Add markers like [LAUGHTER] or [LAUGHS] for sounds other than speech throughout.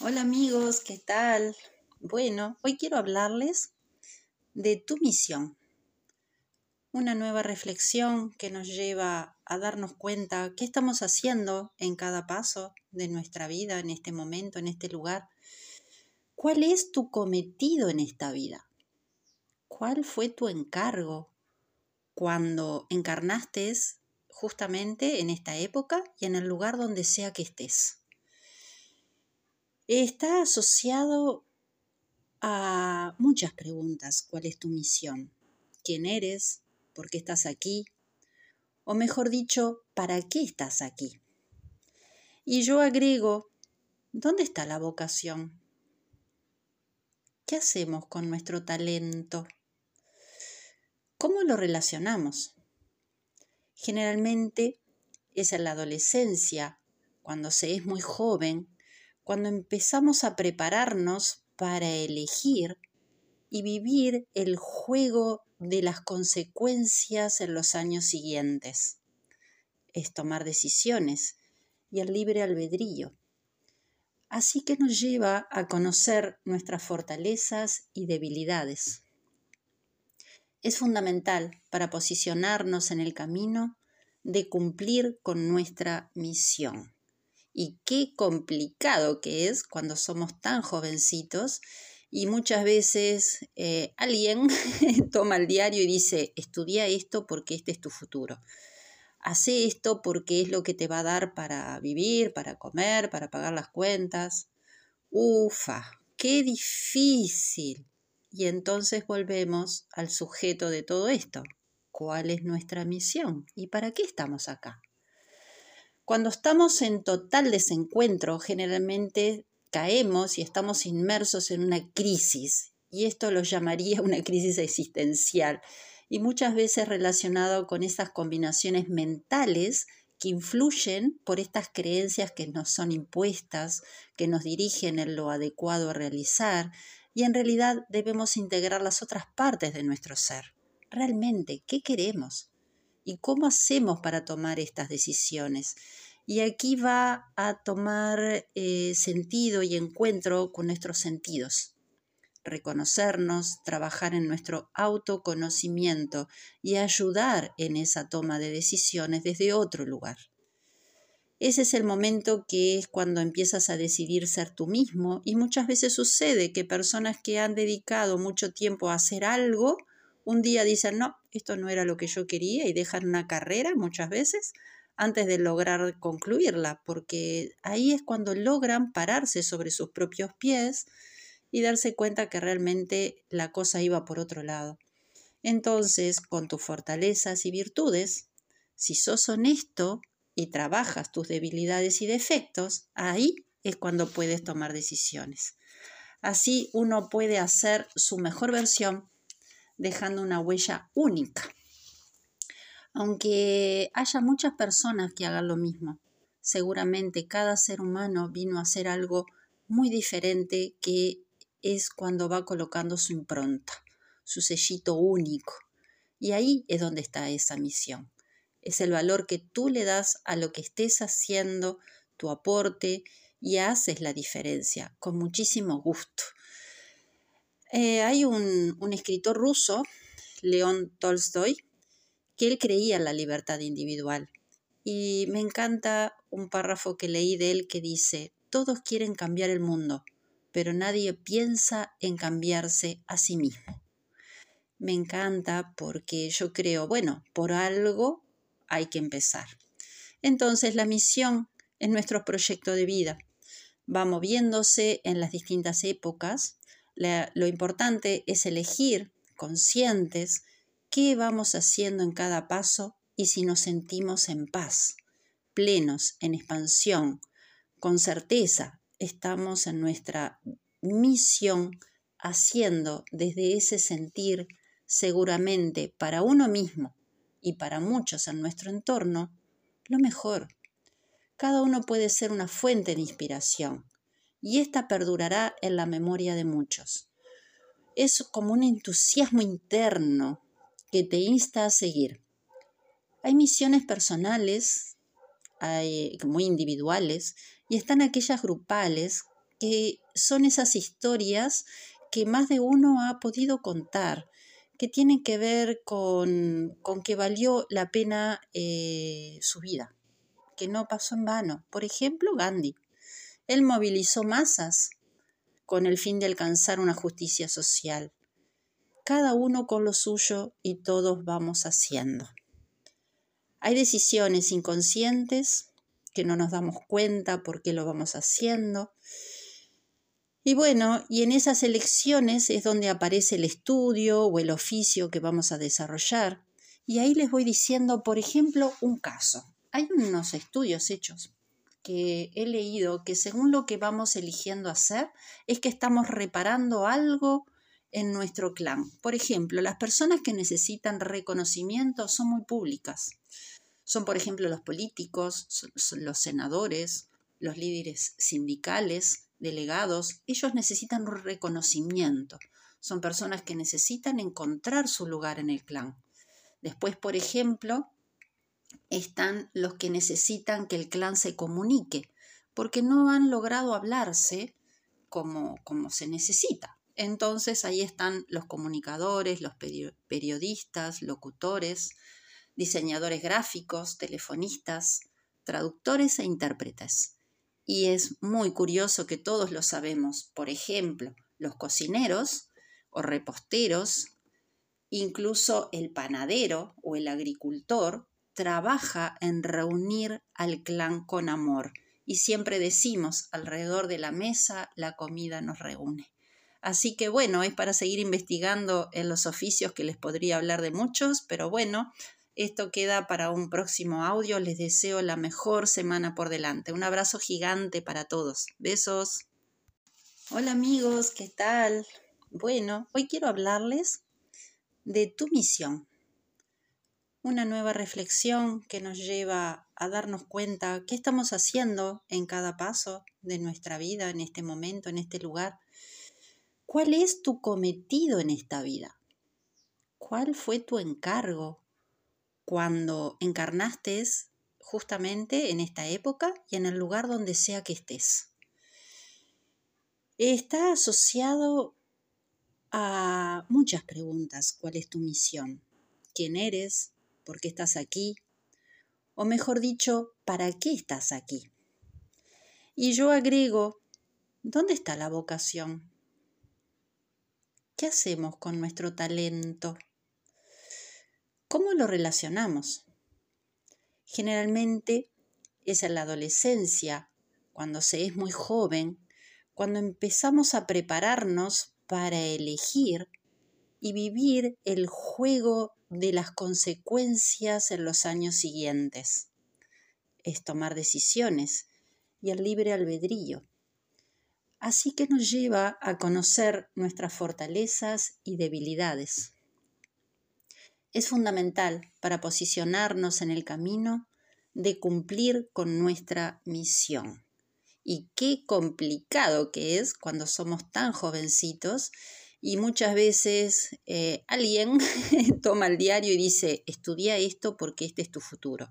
Hola amigos, ¿qué tal? Bueno, hoy quiero hablarles de tu misión. Una nueva reflexión que nos lleva a darnos cuenta qué estamos haciendo en cada paso de nuestra vida, en este momento, en este lugar. ¿Cuál es tu cometido en esta vida? ¿Cuál fue tu encargo cuando encarnaste justamente en esta época y en el lugar donde sea que estés? Está asociado a muchas preguntas. ¿Cuál es tu misión? ¿Quién eres? ¿Por qué estás aquí? O mejor dicho, ¿para qué estás aquí? Y yo agrego, ¿dónde está la vocación? ¿Qué hacemos con nuestro talento? ¿Cómo lo relacionamos? Generalmente es en la adolescencia, cuando se es muy joven, cuando empezamos a prepararnos para elegir y vivir el juego de las consecuencias en los años siguientes. Es tomar decisiones y el libre albedrío. Así que nos lleva a conocer nuestras fortalezas y debilidades. Es fundamental para posicionarnos en el camino de cumplir con nuestra misión y qué complicado que es cuando somos tan jovencitos y muchas veces eh, alguien [LAUGHS] toma el diario y dice, estudia esto porque este es tu futuro. Hace esto porque es lo que te va a dar para vivir, para comer, para pagar las cuentas. Ufa, qué difícil. Y entonces volvemos al sujeto de todo esto. ¿Cuál es nuestra misión? ¿Y para qué estamos acá? Cuando estamos en total desencuentro, generalmente caemos y estamos inmersos en una crisis, y esto lo llamaría una crisis existencial, y muchas veces relacionado con esas combinaciones mentales que influyen por estas creencias que nos son impuestas, que nos dirigen en lo adecuado a realizar, y en realidad debemos integrar las otras partes de nuestro ser. Realmente, ¿qué queremos? ¿Y cómo hacemos para tomar estas decisiones? Y aquí va a tomar eh, sentido y encuentro con nuestros sentidos. Reconocernos, trabajar en nuestro autoconocimiento y ayudar en esa toma de decisiones desde otro lugar. Ese es el momento que es cuando empiezas a decidir ser tú mismo y muchas veces sucede que personas que han dedicado mucho tiempo a hacer algo un día dicen, no, esto no era lo que yo quería y dejan una carrera muchas veces antes de lograr concluirla, porque ahí es cuando logran pararse sobre sus propios pies y darse cuenta que realmente la cosa iba por otro lado. Entonces, con tus fortalezas y virtudes, si sos honesto y trabajas tus debilidades y defectos, ahí es cuando puedes tomar decisiones. Así uno puede hacer su mejor versión dejando una huella única. Aunque haya muchas personas que hagan lo mismo, seguramente cada ser humano vino a hacer algo muy diferente que es cuando va colocando su impronta, su sellito único. Y ahí es donde está esa misión. Es el valor que tú le das a lo que estés haciendo, tu aporte, y haces la diferencia con muchísimo gusto. Eh, hay un, un escritor ruso, León Tolstoy, que él creía en la libertad individual. Y me encanta un párrafo que leí de él que dice, todos quieren cambiar el mundo, pero nadie piensa en cambiarse a sí mismo. Me encanta porque yo creo, bueno, por algo hay que empezar. Entonces la misión es nuestro proyecto de vida. Va moviéndose en las distintas épocas. Lo importante es elegir conscientes qué vamos haciendo en cada paso y si nos sentimos en paz, plenos, en expansión, con certeza estamos en nuestra misión haciendo desde ese sentir seguramente para uno mismo y para muchos en nuestro entorno lo mejor. Cada uno puede ser una fuente de inspiración y esta perdurará en la memoria de muchos. Es como un entusiasmo interno que te insta a seguir. Hay misiones personales, hay, muy individuales, y están aquellas grupales que son esas historias que más de uno ha podido contar, que tienen que ver con, con que valió la pena eh, su vida, que no pasó en vano. Por ejemplo, Gandhi. Él movilizó masas con el fin de alcanzar una justicia social. Cada uno con lo suyo y todos vamos haciendo. Hay decisiones inconscientes que no nos damos cuenta por qué lo vamos haciendo. Y bueno, y en esas elecciones es donde aparece el estudio o el oficio que vamos a desarrollar. Y ahí les voy diciendo, por ejemplo, un caso. Hay unos estudios hechos que he leído que según lo que vamos eligiendo hacer es que estamos reparando algo en nuestro clan. Por ejemplo, las personas que necesitan reconocimiento son muy públicas. Son, por ejemplo, los políticos, los senadores, los líderes sindicales, delegados. Ellos necesitan reconocimiento. Son personas que necesitan encontrar su lugar en el clan. Después, por ejemplo, están los que necesitan que el clan se comunique, porque no han logrado hablarse como, como se necesita. Entonces ahí están los comunicadores, los periodistas, locutores, diseñadores gráficos, telefonistas, traductores e intérpretes. Y es muy curioso que todos lo sabemos. Por ejemplo, los cocineros o reposteros, incluso el panadero o el agricultor, trabaja en reunir al clan con amor. Y siempre decimos, alrededor de la mesa la comida nos reúne. Así que bueno, es para seguir investigando en los oficios que les podría hablar de muchos, pero bueno, esto queda para un próximo audio. Les deseo la mejor semana por delante. Un abrazo gigante para todos. Besos. Hola amigos, ¿qué tal? Bueno, hoy quiero hablarles de tu misión. Una nueva reflexión que nos lleva a darnos cuenta qué estamos haciendo en cada paso de nuestra vida, en este momento, en este lugar ¿Cuál es tu cometido en esta vida? ¿Cuál fue tu encargo cuando encarnaste justamente en esta época y en el lugar donde sea que estés? Está asociado a muchas preguntas. ¿Cuál es tu misión? ¿Quién eres? ¿Por qué estás aquí? O mejor dicho, ¿para qué estás aquí? Y yo agrego, ¿dónde está la vocación? ¿Qué hacemos con nuestro talento? ¿Cómo lo relacionamos? Generalmente es en la adolescencia, cuando se es muy joven, cuando empezamos a prepararnos para elegir y vivir el juego de las consecuencias en los años siguientes. Es tomar decisiones y el libre albedrío. Así que nos lleva a conocer nuestras fortalezas y debilidades. Es fundamental para posicionarnos en el camino de cumplir con nuestra misión. Y qué complicado que es cuando somos tan jovencitos y muchas veces eh, alguien [LAUGHS] toma el diario y dice, estudia esto porque este es tu futuro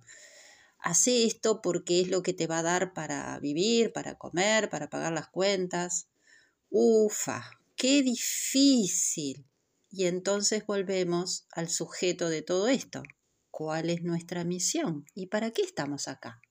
hace esto porque es lo que te va a dar para vivir, para comer, para pagar las cuentas. Ufa, qué difícil. Y entonces volvemos al sujeto de todo esto. ¿Cuál es nuestra misión? ¿Y para qué estamos acá?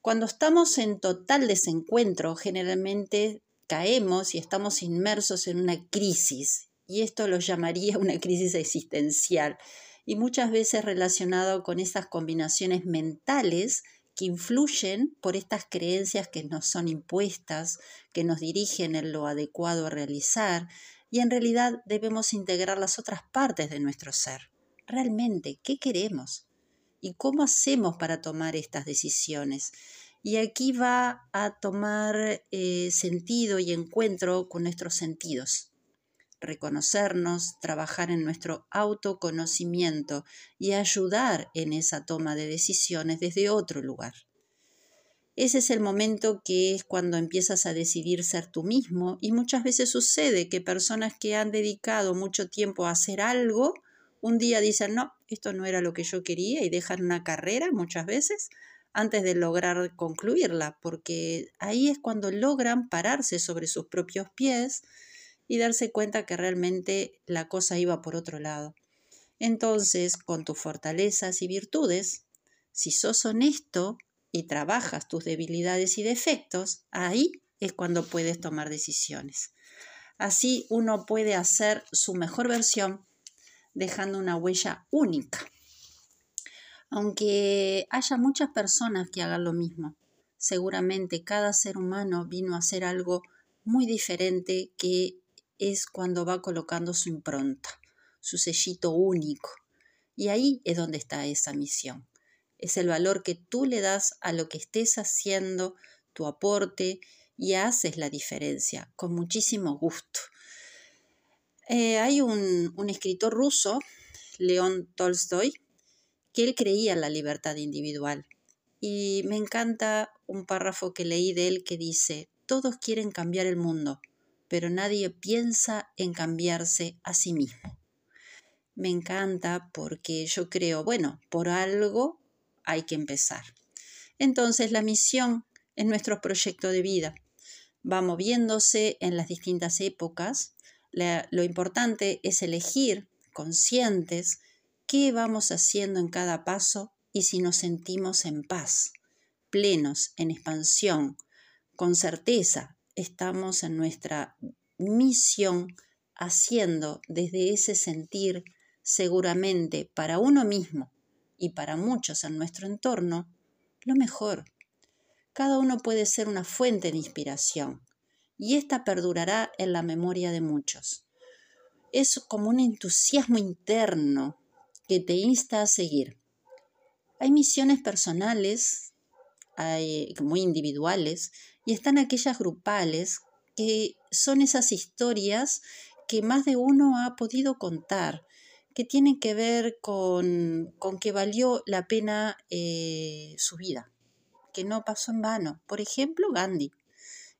Cuando estamos en total desencuentro, generalmente caemos y estamos inmersos en una crisis. Y esto lo llamaría una crisis existencial y muchas veces relacionado con esas combinaciones mentales que influyen por estas creencias que nos son impuestas, que nos dirigen en lo adecuado a realizar, y en realidad debemos integrar las otras partes de nuestro ser. Realmente, ¿qué queremos? ¿Y cómo hacemos para tomar estas decisiones? Y aquí va a tomar eh, sentido y encuentro con nuestros sentidos reconocernos, trabajar en nuestro autoconocimiento y ayudar en esa toma de decisiones desde otro lugar. Ese es el momento que es cuando empiezas a decidir ser tú mismo y muchas veces sucede que personas que han dedicado mucho tiempo a hacer algo, un día dicen, no, esto no era lo que yo quería y dejan una carrera muchas veces, antes de lograr concluirla, porque ahí es cuando logran pararse sobre sus propios pies y darse cuenta que realmente la cosa iba por otro lado. Entonces, con tus fortalezas y virtudes, si sos honesto y trabajas tus debilidades y defectos, ahí es cuando puedes tomar decisiones. Así uno puede hacer su mejor versión dejando una huella única. Aunque haya muchas personas que hagan lo mismo, seguramente cada ser humano vino a hacer algo muy diferente que es cuando va colocando su impronta, su sellito único. Y ahí es donde está esa misión. Es el valor que tú le das a lo que estés haciendo, tu aporte, y haces la diferencia con muchísimo gusto. Eh, hay un, un escritor ruso, León Tolstoy, que él creía en la libertad individual. Y me encanta un párrafo que leí de él que dice, todos quieren cambiar el mundo, pero nadie piensa en cambiarse a sí mismo. Me encanta porque yo creo, bueno, por algo hay que empezar. Entonces la misión es nuestro proyecto de vida. Va moviéndose en las distintas épocas. lo importante es elegir conscientes qué vamos haciendo en cada paso y si nos sentimos en paz, plenos, en expansión, con certeza estamos en nuestra misión haciendo desde ese sentir seguramente para uno mismo y para muchos en nuestro entorno lo mejor. Cada uno puede ser una fuente de inspiración y esta perdurará en la memoria de muchos. Es como un entusiasmo interno que te insta a seguir. Hay misiones personales, hay, muy individuales, y están aquellas grupales que son esas historias que más de uno ha podido contar, que tienen que ver con, con que valió la pena eh, su vida, que no pasó en vano. Por ejemplo, Gandhi.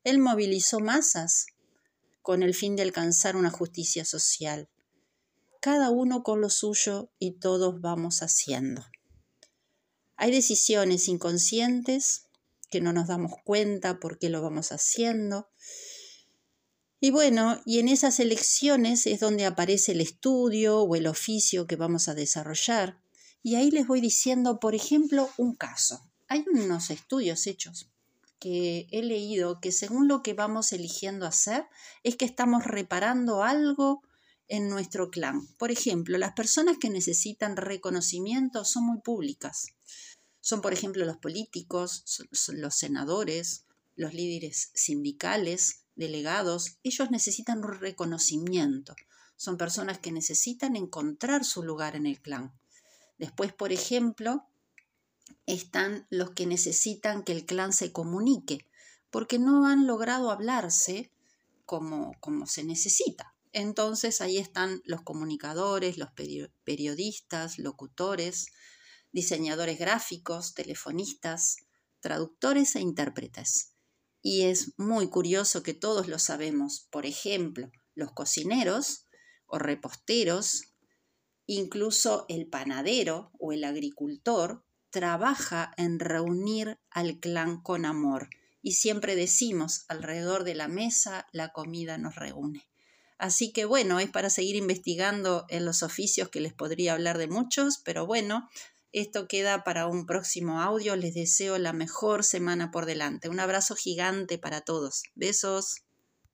Él movilizó masas con el fin de alcanzar una justicia social cada uno con lo suyo y todos vamos haciendo. Hay decisiones inconscientes que no nos damos cuenta por qué lo vamos haciendo. Y bueno, y en esas elecciones es donde aparece el estudio o el oficio que vamos a desarrollar. Y ahí les voy diciendo, por ejemplo, un caso. Hay unos estudios hechos que he leído que según lo que vamos eligiendo hacer es que estamos reparando algo en nuestro clan. Por ejemplo, las personas que necesitan reconocimiento son muy públicas. Son, por ejemplo, los políticos, los senadores, los líderes sindicales, delegados. Ellos necesitan un reconocimiento. Son personas que necesitan encontrar su lugar en el clan. Después, por ejemplo, están los que necesitan que el clan se comunique, porque no han logrado hablarse como, como se necesita. Entonces ahí están los comunicadores, los periodistas, locutores, diseñadores gráficos, telefonistas, traductores e intérpretes. Y es muy curioso que todos lo sabemos. Por ejemplo, los cocineros o reposteros, incluso el panadero o el agricultor, trabaja en reunir al clan con amor. Y siempre decimos, alrededor de la mesa la comida nos reúne. Así que bueno, es para seguir investigando en los oficios que les podría hablar de muchos, pero bueno, esto queda para un próximo audio. Les deseo la mejor semana por delante. Un abrazo gigante para todos. Besos.